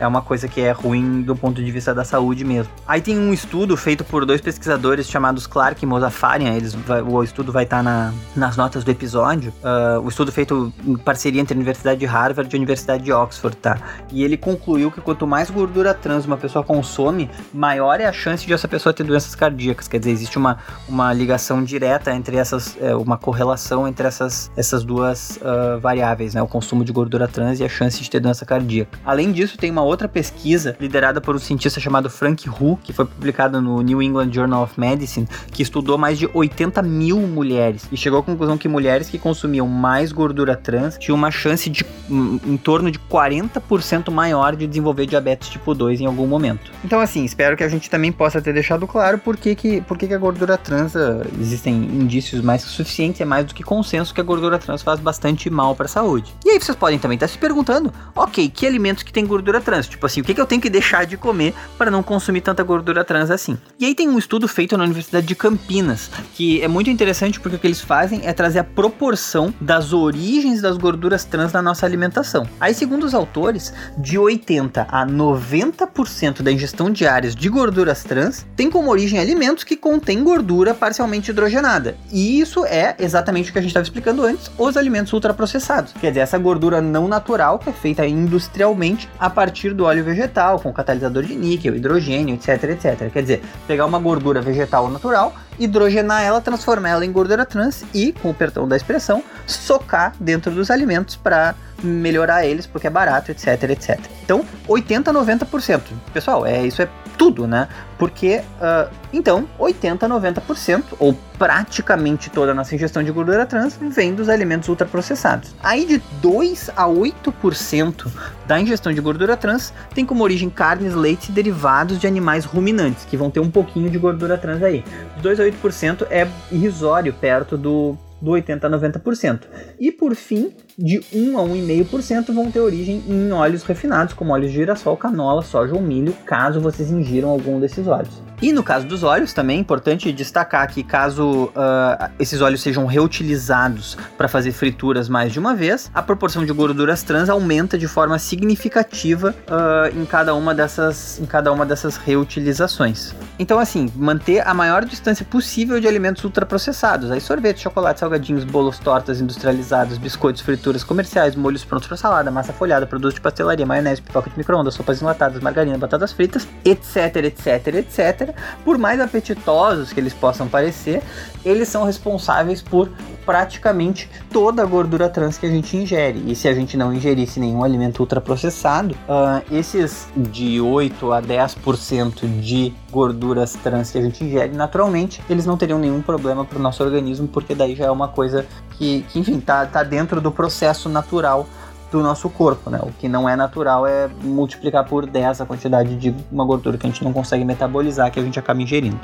é uma coisa que é ruim do ponto de vista da saúde mesmo. Aí tem um estudo feito por dois pesquisadores chamados Clark e Mozafarian, eles o estudo vai estar tá na, nas notas do episódio. Uh, o estudo feito em parceria entre a Universidade de Harvard e a Universidade de Oxford, tá? E ele concluiu que quanto mais gordura trans uma pessoa consome, maior é a chance de essa pessoa ter doenças cardíacas. Quer dizer, existe uma, uma ligação direta entre essas, é, uma correlação entre essas, essas duas uh, variáveis, né? O consumo de gordura trans e a chance de ter doença cardíaca. Além disso, tem uma outra pesquisa liderada por um cientista chamado Frank Hu, que foi publicada no New England Journal of Medicine, que estudou mais de 80 mil mulheres e chegou à conclusão que mulheres que consumiam mais gordura trans tinham uma chance de em torno de 40% maior de desenvolver diabetes tipo 2 em algum momento. Então, assim, espero que a gente também possa ter deixado claro por que, que, por que, que a gordura trans uh, existem indícios mais que suficientes, é mais do que consenso que a gordura trans faz bastante mal para a saúde. E aí vocês podem também estar se perguntando, ok, que alimentos que tem gordura trans? Tipo assim, o que, que eu tenho que deixar de comer para não consumir tanta gordura trans assim? E aí tem um estudo feito na Universidade de Campinas, que é muito interessante porque o que eles fazem é trazer a proporção das origens das gorduras trans na nossa alimentação. Aí, segundo os autores, de 80 a 90% da ingestão diária de gorduras trans tem como origem alimentos que contêm gordura parcialmente hidrogenada. E isso é exatamente o que a gente estava explicando antes, os alimentos ultraprocessados. Quer dizer, essa gordura não natural que é feita industrialmente a partir do óleo vegetal, com catalisador de níquel, hidrogênio, etc, etc. Quer dizer, pegar uma gordura vegetal natural, hidrogenar ela, transformar ela em gordura trans e, com o perdão da expressão, socar dentro dos alimentos para melhorar eles porque é barato, etc, etc. Então, 80 90%. Pessoal, é isso é tudo, né? Porque, uh, então, 80 90%, ou praticamente toda a nossa ingestão de gordura trans, vem dos alimentos ultraprocessados. Aí, de 2 a 8% da ingestão de gordura trans tem como origem carnes, leite e derivados de animais ruminantes, que vão ter um pouquinho de gordura trans aí. De 2 a 8% é irrisório perto do do 80 a 90%. E por fim, de 1 a 1,5% vão ter origem em óleos refinados, como óleos de girassol, canola, soja ou milho, caso vocês ingiram algum desses óleos. E no caso dos óleos, também é importante destacar que caso uh, esses óleos sejam reutilizados para fazer frituras mais de uma vez, a proporção de gorduras trans aumenta de forma significativa uh, em, cada uma dessas, em cada uma dessas reutilizações. Então, assim, manter a maior distância possível de alimentos ultraprocessados. Aí sorvete, chocolate, salgadinhos, bolos, tortas industrializados, biscoitos, frituras comerciais, molhos prontos para salada, massa folhada, produtos de pastelaria, maionese, pipoca de micro-ondas, sopas enlatadas, margarina, batatas fritas, etc, etc, etc por mais apetitosos que eles possam parecer, eles são responsáveis por praticamente toda a gordura trans que a gente ingere. E se a gente não ingerisse nenhum alimento ultraprocessado, uh, esses de 8 a 10% de gorduras trans que a gente ingere, naturalmente, eles não teriam nenhum problema para o nosso organismo, porque daí já é uma coisa que, que enfim, tá, tá dentro do processo natural do nosso corpo, né? O que não é natural é multiplicar por 10 a quantidade de uma gordura que a gente não consegue metabolizar, que a gente acaba ingerindo.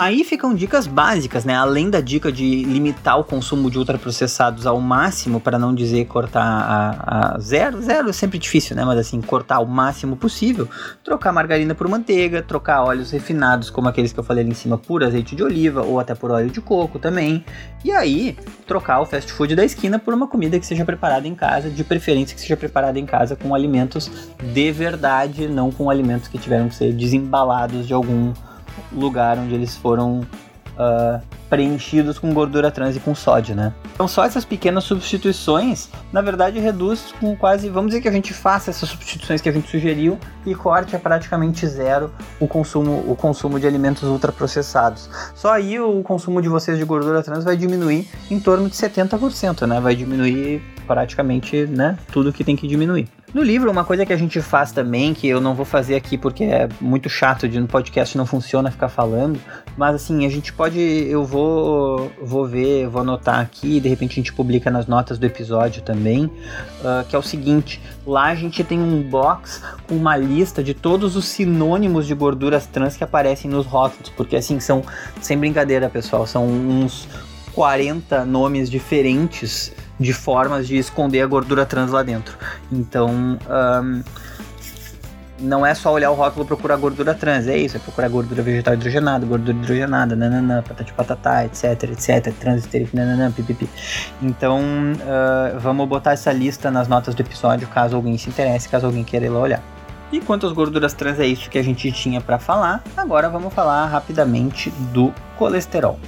Aí ficam dicas básicas, né? Além da dica de limitar o consumo de ultraprocessados ao máximo, para não dizer cortar a, a, zero, zero é sempre difícil, né? Mas assim, cortar o máximo possível. Trocar margarina por manteiga, trocar óleos refinados, como aqueles que eu falei ali em cima, por azeite de oliva ou até por óleo de coco também. E aí, trocar o fast food da esquina por uma comida que seja preparada em casa, de preferência que seja preparada em casa com alimentos de verdade, não com alimentos que tiveram que ser desembalados de algum lugar onde eles foram uh, preenchidos com gordura trans e com sódio, né? Então só essas pequenas substituições, na verdade, reduz com quase, vamos dizer que a gente faça essas substituições que a gente sugeriu e corte a praticamente zero o consumo, o consumo de alimentos ultraprocessados. Só aí o consumo de vocês de gordura trans vai diminuir em torno de 70%, né? Vai diminuir praticamente, né, tudo que tem que diminuir. No livro, uma coisa que a gente faz também, que eu não vou fazer aqui porque é muito chato de no podcast não funciona ficar falando, mas assim, a gente pode, eu vou, vou ver, vou anotar aqui, de repente a gente publica nas notas do episódio também, uh, que é o seguinte, lá a gente tem um box com uma lista de todos os sinônimos de gorduras trans que aparecem nos rótulos, porque assim, são, sem brincadeira pessoal, são uns 40 nomes diferentes de formas de esconder a gordura trans lá dentro. Então, um, não é só olhar o rótulo e procurar gordura trans, é isso, é procurar gordura vegetal hidrogenada, gordura hidrogenada, nananã, patati patatá, etc, etc, trans nananã, pipipi. Então, uh, vamos botar essa lista nas notas do episódio, caso alguém se interesse, caso alguém queira ir lá olhar. E quanto às gorduras trans é isso que a gente tinha para falar. Agora vamos falar rapidamente do colesterol.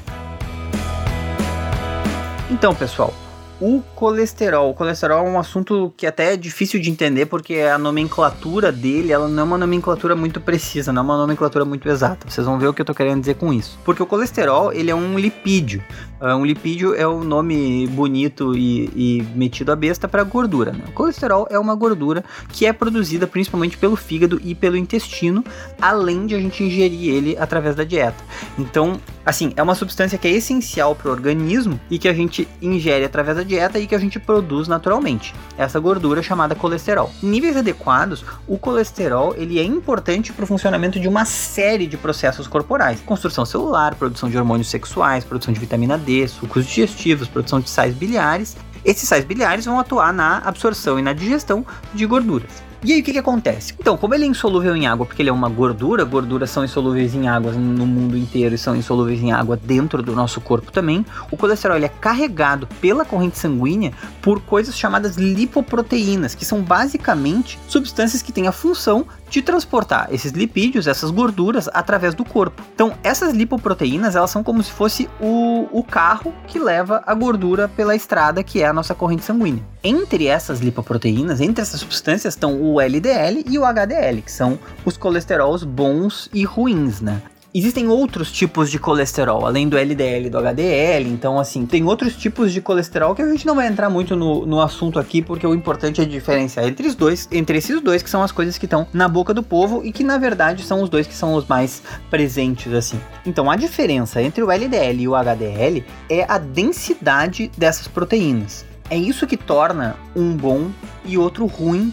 Então, pessoal, o colesterol. O colesterol é um assunto que até é difícil de entender porque a nomenclatura dele, ela não é uma nomenclatura muito precisa, não é uma nomenclatura muito exata. Vocês vão ver o que eu tô querendo dizer com isso. Porque o colesterol, ele é um lipídio. Uh, um lipídio é o nome bonito e, e metido a besta para gordura. Né? O colesterol é uma gordura que é produzida principalmente pelo fígado e pelo intestino, além de a gente ingerir ele através da dieta. Então, assim, é uma substância que é essencial para o organismo e que a gente ingere através da dieta e que a gente produz naturalmente. Essa gordura é chamada colesterol. Em níveis adequados, o colesterol ele é importante para o funcionamento de uma série de processos corporais: construção celular, produção de hormônios sexuais, produção de vitamina D, sucos digestivos, produção de sais biliares. Esses sais biliares vão atuar na absorção e na digestão de gorduras. E aí o que, que acontece? Então, como ele é insolúvel em água, porque ele é uma gordura, gorduras são insolúveis em água no mundo inteiro e são insolúveis em água dentro do nosso corpo também, o colesterol é carregado pela corrente sanguínea por coisas chamadas lipoproteínas, que são basicamente substâncias que têm a função de transportar esses lipídios, essas gorduras, através do corpo. Então, essas lipoproteínas, elas são como se fosse o, o carro que leva a gordura pela estrada, que é a nossa corrente sanguínea. Entre essas lipoproteínas, entre essas substâncias, estão o LDL e o HDL, que são os colesteróis bons e ruins, né? Existem outros tipos de colesterol, além do LDL e do HDL, então assim, tem outros tipos de colesterol que a gente não vai entrar muito no, no assunto aqui, porque o importante é diferenciar entre os dois, entre esses dois que são as coisas que estão na boca do povo e que na verdade são os dois que são os mais presentes assim. Então a diferença entre o LDL e o HDL é a densidade dessas proteínas. É isso que torna um bom e outro ruim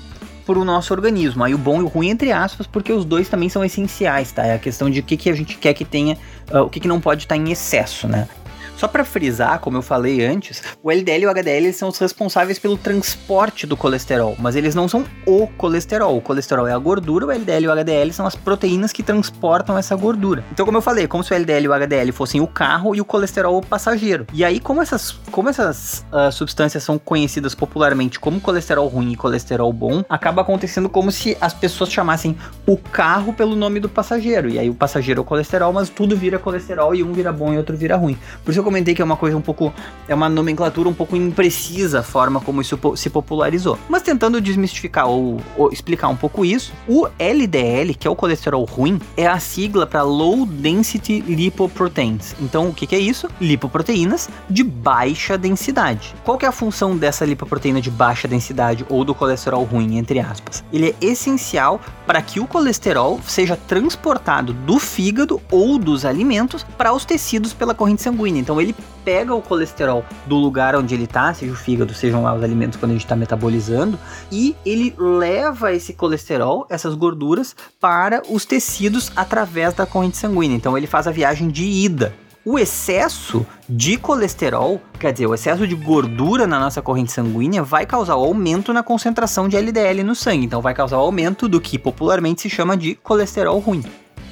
para o nosso organismo. Aí o bom e o ruim, entre aspas, porque os dois também são essenciais, tá? É a questão de o que, que a gente quer que tenha, uh, o que, que não pode estar em excesso, né? Só para frisar, como eu falei antes, o LDL e o HDL são os responsáveis pelo transporte do colesterol, mas eles não são o colesterol. O colesterol é a gordura, o LDL e o HDL são as proteínas que transportam essa gordura. Então, como eu falei, como se o LDL e o HDL fossem o carro e o colesterol o passageiro. E aí, como essas, como essas uh, substâncias são conhecidas popularmente como colesterol ruim e colesterol bom, acaba acontecendo como se as pessoas chamassem o carro pelo nome do passageiro. E aí o passageiro é o colesterol, mas tudo vira colesterol e um vira bom e outro vira ruim. Por isso comentei que é uma coisa um pouco. É uma nomenclatura um pouco imprecisa a forma como isso se popularizou. Mas tentando desmistificar ou, ou explicar um pouco isso, o LDL, que é o colesterol ruim, é a sigla para Low Density Lipoproteins. Então, o que, que é isso? Lipoproteínas de baixa densidade. Qual que é a função dessa lipoproteína de baixa densidade ou do colesterol ruim, entre aspas? Ele é essencial para que o colesterol seja transportado do fígado ou dos alimentos para os tecidos pela corrente sanguínea. Então, ele pega o colesterol do lugar onde ele está, seja o fígado, sejam lá os alimentos quando a gente está metabolizando, e ele leva esse colesterol, essas gorduras, para os tecidos através da corrente sanguínea. Então ele faz a viagem de ida. O excesso de colesterol, quer dizer, o excesso de gordura na nossa corrente sanguínea vai causar o aumento na concentração de LDL no sangue. Então vai causar o aumento do que popularmente se chama de colesterol ruim.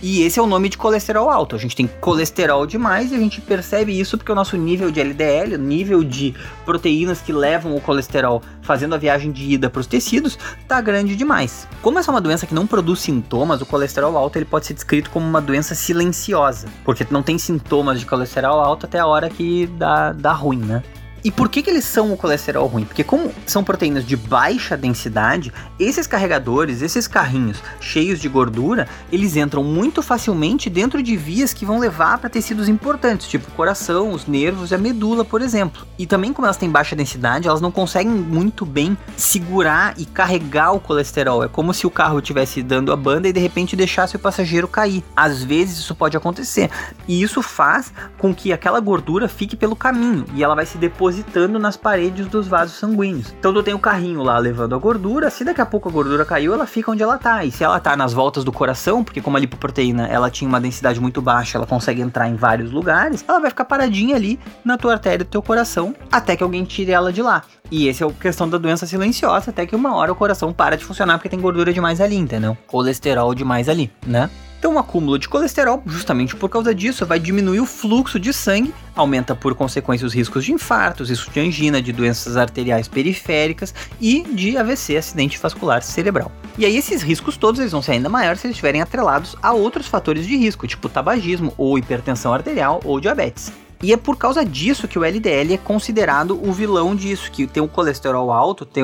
E esse é o nome de colesterol alto. A gente tem colesterol demais e a gente percebe isso porque o nosso nível de LDL, o nível de proteínas que levam o colesterol fazendo a viagem de ida para os tecidos, tá grande demais. Como essa é uma doença que não produz sintomas, o colesterol alto ele pode ser descrito como uma doença silenciosa, porque não tem sintomas de colesterol alto até a hora que dá, dá ruim, né? E por que, que eles são o colesterol ruim? Porque como são proteínas de baixa densidade, esses carregadores, esses carrinhos cheios de gordura, eles entram muito facilmente dentro de vias que vão levar para tecidos importantes, tipo o coração, os nervos e a medula, por exemplo. E também como elas têm baixa densidade, elas não conseguem muito bem segurar e carregar o colesterol. É como se o carro estivesse dando a banda e de repente deixasse o passageiro cair. Às vezes isso pode acontecer. E isso faz com que aquela gordura fique pelo caminho e ela vai se depositar depositando nas paredes dos vasos sanguíneos. Então tu tem o carrinho lá levando a gordura, se daqui a pouco a gordura caiu, ela fica onde ela tá. E se ela tá nas voltas do coração, porque como a lipoproteína ela tinha uma densidade muito baixa, ela consegue entrar em vários lugares, ela vai ficar paradinha ali na tua artéria do teu coração até que alguém tire ela de lá. E esse é a questão da doença silenciosa, até que uma hora o coração para de funcionar porque tem gordura demais ali, entendeu? Colesterol demais ali, né? Então, o acúmulo de colesterol, justamente por causa disso, vai diminuir o fluxo de sangue, aumenta por consequência os riscos de infartos, risco de angina, de doenças arteriais periféricas e de AVC, acidente vascular cerebral. E aí esses riscos todos eles vão ser ainda maiores se eles estiverem atrelados a outros fatores de risco, tipo tabagismo ou hipertensão arterial ou diabetes. E é por causa disso que o LDL é considerado o vilão disso, que tem o colesterol alto, tem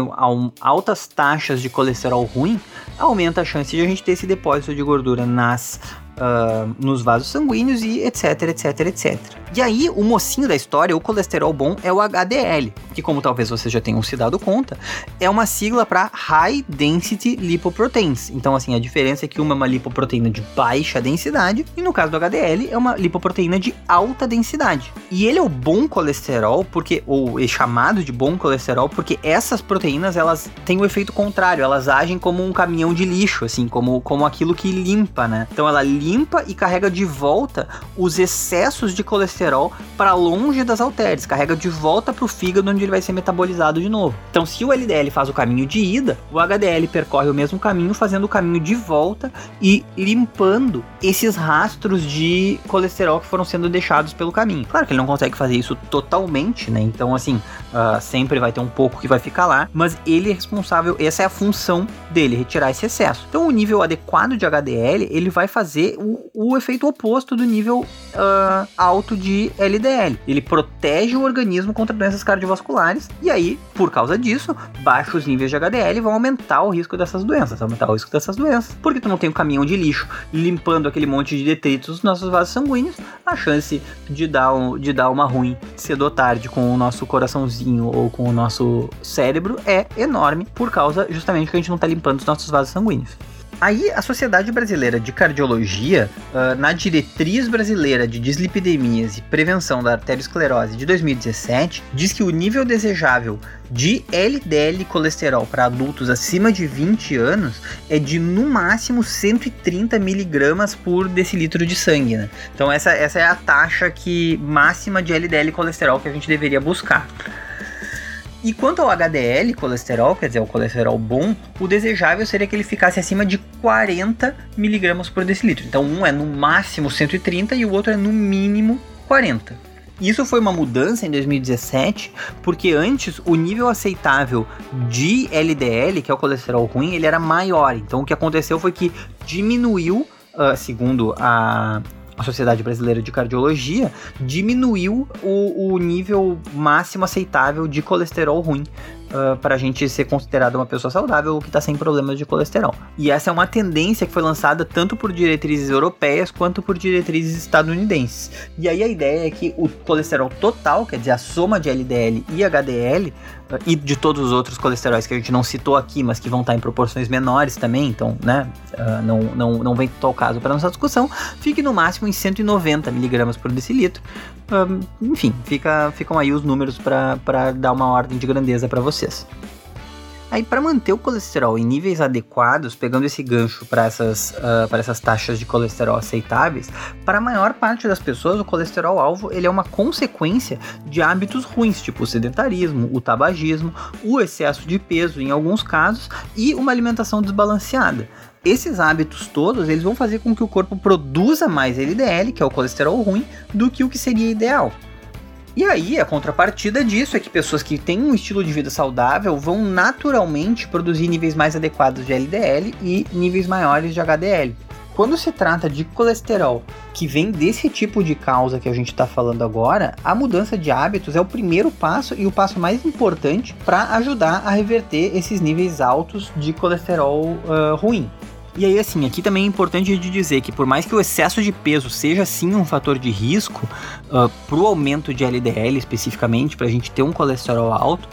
altas taxas de colesterol ruim, aumenta a chance de a gente ter esse depósito de gordura nas uh, nos vasos sanguíneos e etc, etc, etc. E aí, o mocinho da história, o colesterol bom, é o HDL, que como talvez vocês já tenham se dado conta, é uma sigla para High Density Lipoproteins. Então, assim, a diferença é que uma é uma lipoproteína de baixa densidade e no caso do HDL é uma lipoproteína de alta densidade. E ele é o bom colesterol porque ou é chamado de bom colesterol porque essas proteínas elas têm o efeito contrário, elas agem como um caminhão de lixo, assim, como como aquilo que limpa, né? Então ela limpa e carrega de volta os excessos de colesterol para longe das artérias, carrega de volta para o fígado onde ele vai ser metabolizado de novo. Então, se o LDL faz o caminho de ida, o HDL percorre o mesmo caminho, fazendo o caminho de volta e limpando esses rastros de colesterol que foram sendo deixados pelo caminho. Claro que ele não consegue fazer isso totalmente, né? Então, assim, uh, sempre vai ter um pouco que vai ficar lá, mas ele é responsável, essa é a função dele, retirar esse excesso. Então, o nível adequado de HDL, ele vai fazer o, o efeito oposto do nível uh, alto de LDL. Ele protege o organismo contra doenças cardiovasculares e aí, por causa disso, baixos níveis de HDL vão aumentar o risco dessas doenças, aumentar o risco dessas doenças. Porque tu não tem um caminhão de lixo limpando aquele monte de detritos nos nossos vasos sanguíneos, a chance de dar, um, de dar uma ruim cedo ou tarde com o nosso coraçãozinho ou com o nosso cérebro é enorme por causa justamente que a gente não está limpando os nossos vasos sanguíneos. Aí, a Sociedade Brasileira de Cardiologia, uh, na Diretriz Brasileira de Dislipidemias e Prevenção da Arteriosclerose de 2017, diz que o nível desejável de LDL colesterol para adultos acima de 20 anos é de no máximo 130 miligramas por decilitro de sangue. Né? Então, essa, essa é a taxa que máxima de LDL colesterol que a gente deveria buscar. E quanto ao HDL, colesterol, quer dizer, o colesterol bom, o desejável seria que ele ficasse acima de 40 miligramas por decilitro. Então, um é no máximo 130 e o outro é no mínimo 40. Isso foi uma mudança em 2017, porque antes o nível aceitável de LDL, que é o colesterol ruim, ele era maior. Então o que aconteceu foi que diminuiu, uh, segundo a a Sociedade Brasileira de Cardiologia diminuiu o, o nível máximo aceitável de colesterol ruim uh, para a gente ser considerado uma pessoa saudável ou que está sem problemas de colesterol. E essa é uma tendência que foi lançada tanto por diretrizes europeias quanto por diretrizes estadunidenses. E aí a ideia é que o colesterol total, quer dizer, a soma de LDL e HDL, uh, e de todos os outros colesteróis que a gente não citou aqui, mas que vão estar em proporções menores também, então, né, uh, não, não, não vem ao caso para nossa discussão, fique no máximo em 190 miligramas por decilitro. Enfim, fica, ficam aí os números para dar uma ordem de grandeza para você vocês. Aí, para manter o colesterol em níveis adequados, pegando esse gancho para essas, uh, essas taxas de colesterol aceitáveis, para a maior parte das pessoas, o colesterol alvo ele é uma consequência de hábitos ruins, tipo o sedentarismo, o tabagismo, o excesso de peso em alguns casos e uma alimentação desbalanceada. Esses hábitos todos, eles vão fazer com que o corpo produza mais LDL, que é o colesterol ruim, do que o que seria ideal. E aí, a contrapartida disso é que pessoas que têm um estilo de vida saudável vão naturalmente produzir níveis mais adequados de LDL e níveis maiores de HDL. Quando se trata de colesterol que vem desse tipo de causa que a gente está falando agora, a mudança de hábitos é o primeiro passo e o passo mais importante para ajudar a reverter esses níveis altos de colesterol uh, ruim. E aí, assim, aqui também é importante de dizer que por mais que o excesso de peso seja sim um fator de risco uh, para o aumento de LDL especificamente, para a gente ter um colesterol alto,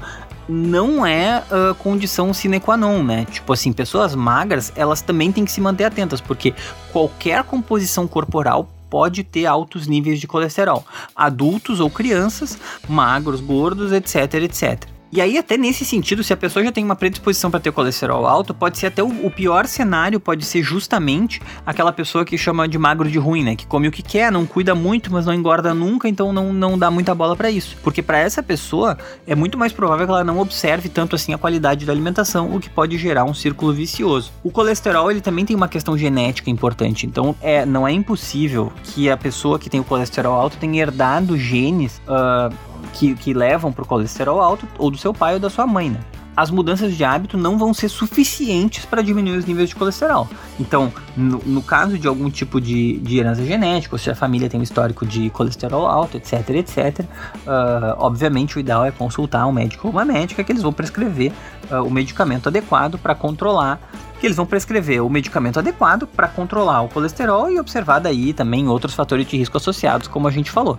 não é uh, condição sine qua non, né? Tipo assim, pessoas magras, elas também têm que se manter atentas, porque qualquer composição corporal pode ter altos níveis de colesterol. Adultos ou crianças, magros, gordos, etc, etc. E aí, até nesse sentido, se a pessoa já tem uma predisposição para ter colesterol alto, pode ser até o, o, pior cenário, pode ser justamente aquela pessoa que chama de magro de ruim, né? Que come o que quer, não cuida muito, mas não engorda nunca, então não, não dá muita bola para isso. Porque para essa pessoa é muito mais provável que ela não observe tanto assim a qualidade da alimentação, o que pode gerar um círculo vicioso. O colesterol, ele também tem uma questão genética importante, então é, não é impossível que a pessoa que tem o colesterol alto tenha herdado genes. Uh, que, que levam para o colesterol alto, ou do seu pai ou da sua mãe, né? As mudanças de hábito não vão ser suficientes para diminuir os níveis de colesterol. Então, no, no caso de algum tipo de, de, herança genética, ou se a família tem um histórico de colesterol alto, etc, etc, uh, obviamente o ideal é consultar um médico ou uma médica que eles vão prescrever uh, o medicamento adequado para controlar que eles vão prescrever o medicamento adequado para controlar o colesterol e observar daí também outros fatores de risco associados, como a gente falou.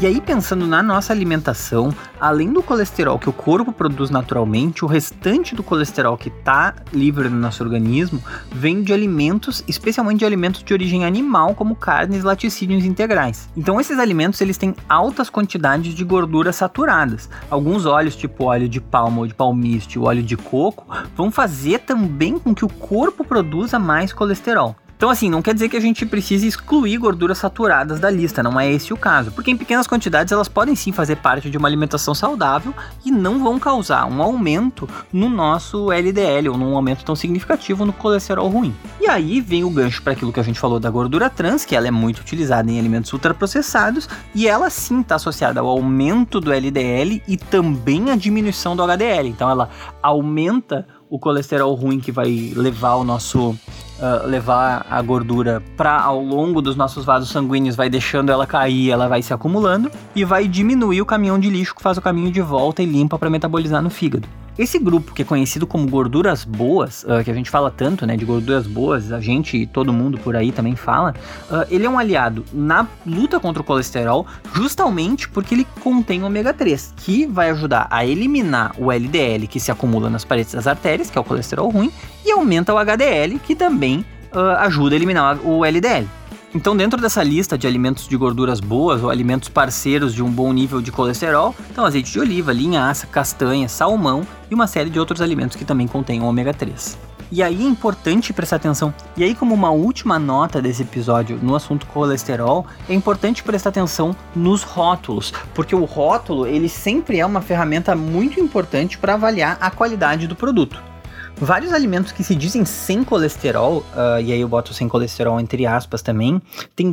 E aí, pensando na nossa alimentação, além do colesterol que o corpo produz naturalmente, o restante do colesterol que está livre no nosso organismo vem de alimentos, especialmente de alimentos de origem animal, como carnes, laticínios integrais. Então, esses alimentos eles têm altas quantidades de gorduras saturadas. Alguns óleos, tipo óleo de palma ou de palmiste, o óleo de coco, vão fazer também com que o corpo produza mais colesterol. Então, assim, não quer dizer que a gente precise excluir gorduras saturadas da lista, não é esse o caso, porque em pequenas quantidades elas podem sim fazer parte de uma alimentação saudável e não vão causar um aumento no nosso LDL ou num aumento tão significativo no colesterol ruim. E aí vem o gancho para aquilo que a gente falou da gordura trans, que ela é muito utilizada em alimentos ultraprocessados e ela sim está associada ao aumento do LDL e também à diminuição do HDL. Então, ela aumenta o colesterol ruim que vai levar o nosso uh, levar a gordura para ao longo dos nossos vasos sanguíneos, vai deixando ela cair, ela vai se acumulando e vai diminuir o caminhão de lixo que faz o caminho de volta e limpa para metabolizar no fígado. Esse grupo que é conhecido como gorduras boas, uh, que a gente fala tanto, né, de gorduras boas, a gente e todo mundo por aí também fala, uh, ele é um aliado na luta contra o colesterol, justamente porque ele contém ômega 3, que vai ajudar a eliminar o LDL que se acumula nas paredes das artérias, que é o colesterol ruim, e aumenta o HDL, que também uh, ajuda a eliminar o LDL. Então, dentro dessa lista de alimentos de gorduras boas ou alimentos parceiros de um bom nível de colesterol, estão azeite de oliva, linhaça, castanha, salmão e uma série de outros alimentos que também contêm ômega 3. E aí é importante prestar atenção. E aí, como uma última nota desse episódio no assunto colesterol, é importante prestar atenção nos rótulos, porque o rótulo ele sempre é uma ferramenta muito importante para avaliar a qualidade do produto. Vários alimentos que se dizem sem colesterol, uh, e aí eu boto sem colesterol entre aspas também, tem,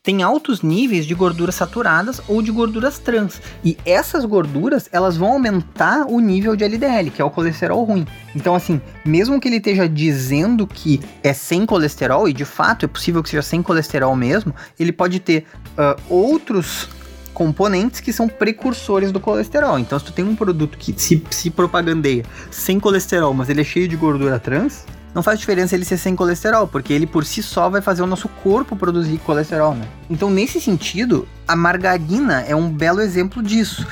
tem altos níveis de gorduras saturadas ou de gorduras trans. E essas gorduras, elas vão aumentar o nível de LDL, que é o colesterol ruim. Então, assim, mesmo que ele esteja dizendo que é sem colesterol, e de fato é possível que seja sem colesterol mesmo, ele pode ter uh, outros componentes que são precursores do colesterol. Então, se tu tem um produto que se, se propagandeia sem colesterol, mas ele é cheio de gordura trans, não faz diferença ele ser sem colesterol, porque ele por si só vai fazer o nosso corpo produzir colesterol, né? Então, nesse sentido, a margarina é um belo exemplo disso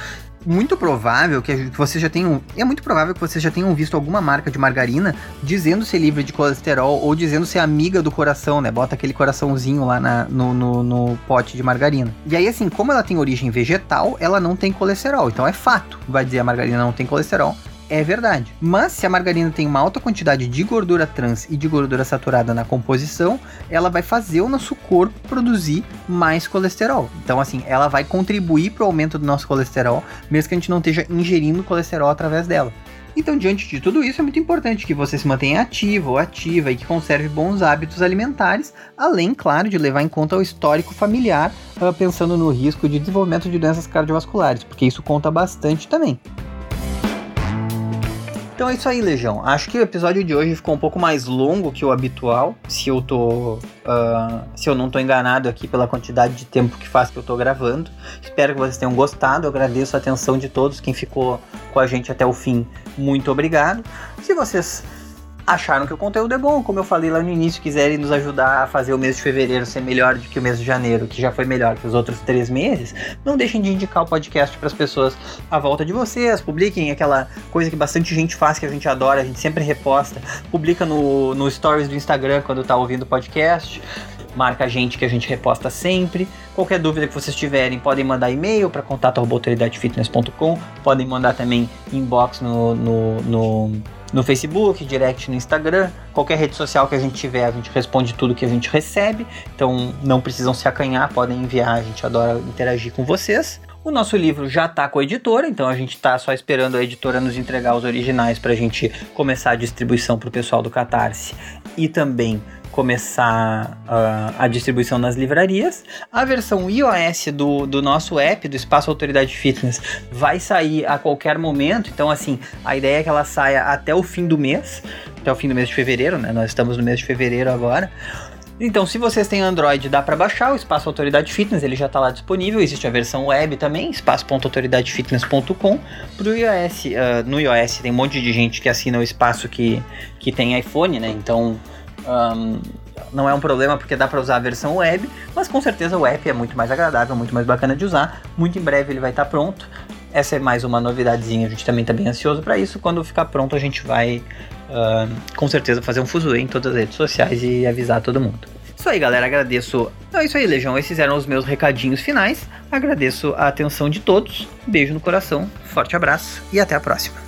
muito provável que você já tenham. É muito provável que vocês já tenham visto alguma marca de margarina dizendo ser livre de colesterol ou dizendo ser amiga do coração, né? Bota aquele coraçãozinho lá na, no, no, no, pote de margarina. E aí, assim, como ela tem origem vegetal, ela não tem colesterol. Então é fato. Vai dizer a margarina não tem colesterol é verdade. Mas se a margarina tem uma alta quantidade de gordura trans e de gordura saturada na composição, ela vai fazer o nosso corpo produzir mais colesterol. Então, assim, ela vai contribuir para o aumento do nosso colesterol, mesmo que a gente não esteja ingerindo colesterol através dela. Então, diante de tudo isso, é muito importante que você se mantenha ativo ou ativa e que conserve bons hábitos alimentares, além, claro, de levar em conta o histórico familiar, ah, pensando no risco de desenvolvimento de doenças cardiovasculares, porque isso conta bastante também. Então é isso aí, Legião. Acho que o episódio de hoje ficou um pouco mais longo que o habitual. Se eu tô. Uh, se eu não tô enganado aqui pela quantidade de tempo que faz que eu tô gravando. Espero que vocês tenham gostado. Eu agradeço a atenção de todos, quem ficou com a gente até o fim. Muito obrigado. Se vocês acharam que o conteúdo é bom, como eu falei lá no início, quiserem nos ajudar a fazer o mês de fevereiro ser melhor do que o mês de janeiro, que já foi melhor que os outros três meses, não deixem de indicar o podcast para as pessoas à volta de vocês, publiquem aquela coisa que bastante gente faz, que a gente adora, a gente sempre reposta, publica no, no stories do Instagram quando tá ouvindo o podcast marca a gente que a gente reposta sempre. Qualquer dúvida que vocês tiverem, podem mandar e-mail para contato.autoridadefitness.com, podem mandar também inbox no, no, no no Facebook, direct no Instagram, qualquer rede social que a gente tiver, a gente responde tudo que a gente recebe. Então não precisam se acanhar, podem enviar, a gente adora interagir com vocês. O nosso livro já está com a editora, então a gente está só esperando a editora nos entregar os originais para a gente começar a distribuição para o pessoal do Catarse e também começar uh, a distribuição nas livrarias. A versão iOS do, do nosso app, do Espaço Autoridade Fitness, vai sair a qualquer momento. Então, assim, a ideia é que ela saia até o fim do mês, até o fim do mês de fevereiro, né? Nós estamos no mês de fevereiro agora. Então, se vocês têm Android, dá para baixar o Espaço Autoridade Fitness, ele já está lá disponível. Existe a versão web também, espaço.autoridadefitness.com. Pro iOS, uh, no iOS tem um monte de gente que assina o espaço que, que tem iPhone, né? Então, um, não é um problema porque dá para usar a versão web, mas com certeza o app é muito mais agradável, muito mais bacana de usar. Muito em breve ele vai estar tá pronto. Essa é mais uma novidadezinha, a gente também está bem ansioso para isso. Quando ficar pronto, a gente vai uh, com certeza fazer um fuzuê em todas as redes sociais e avisar todo mundo. Isso aí, galera. Agradeço. Então é isso aí, Legião. Esses eram os meus recadinhos finais. Agradeço a atenção de todos. Beijo no coração, forte abraço e até a próxima.